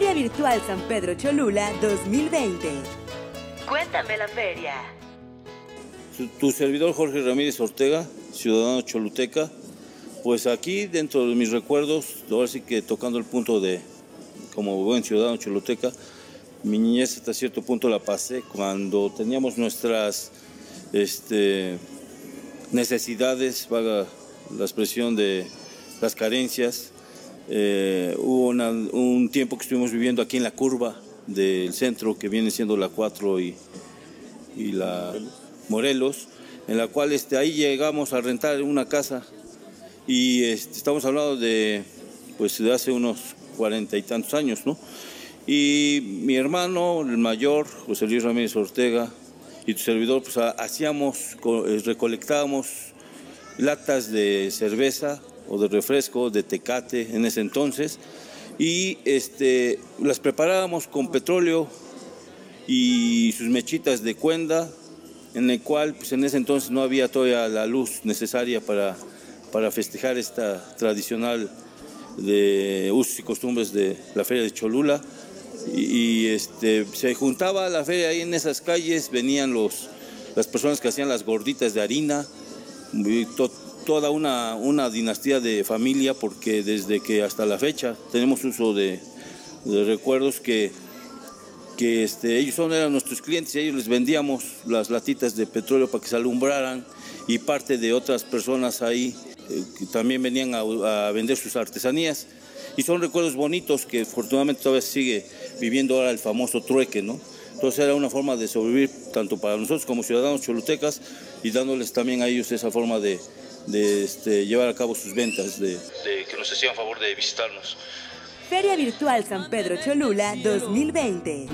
Feria Virtual San Pedro Cholula 2020. Cuéntame la feria. Tu servidor Jorge Ramírez Ortega, ciudadano choluteca, pues aquí dentro de mis recuerdos, ahora sí que tocando el punto de, como buen ciudadano choluteca, mi niñez hasta cierto punto la pasé cuando teníamos nuestras este, necesidades, vaga la expresión de las carencias. Eh, hubo un tiempo que estuvimos viviendo aquí en la curva del centro, que viene siendo la 4 y, la Morelos, en la cual este, ahí llegamos a rentar una casa y este, estamos hablando de, pues, hace unos cuarenta y tantos años, ¿no? Y mi hermano, el mayor, José Luis Ramírez Ortega, y tu servidor, pues hacíamos, eh, recolectábamos latas de cerveza o de refresco, de tecate en ese entonces, y este, las preparábamos con petróleo y sus mechitas de cuenda, en el cual pues en ese entonces no había todavía la luz necesaria para, para festejar esta tradicional de usos y costumbres de la feria de Cholula. Y, este, se juntaba la feria ahí en esas calles, venían los, las personas que hacían las gorditas de harina, toda una, una, dinastía de familia, porque desde que hasta la fecha tenemos uso de, recuerdos que, que este, ellos son, eran nuestros clientes y ellos les vendíamos las latitas de petróleo para que se alumbraran y parte de otras personas ahí eh, también venían a vender sus artesanías y son recuerdos bonitos que afortunadamente todavía sigue viviendo ahora el famoso trueque, ¿no? Entonces era una forma de sobrevivir tanto para nosotros como ciudadanos cholutecas y dándoles también a ellos esa forma de, este, llevar a cabo sus ventas, de, de que nos hacían favor de visitarnos. Feria Virtual San Pedro Cholula 2020.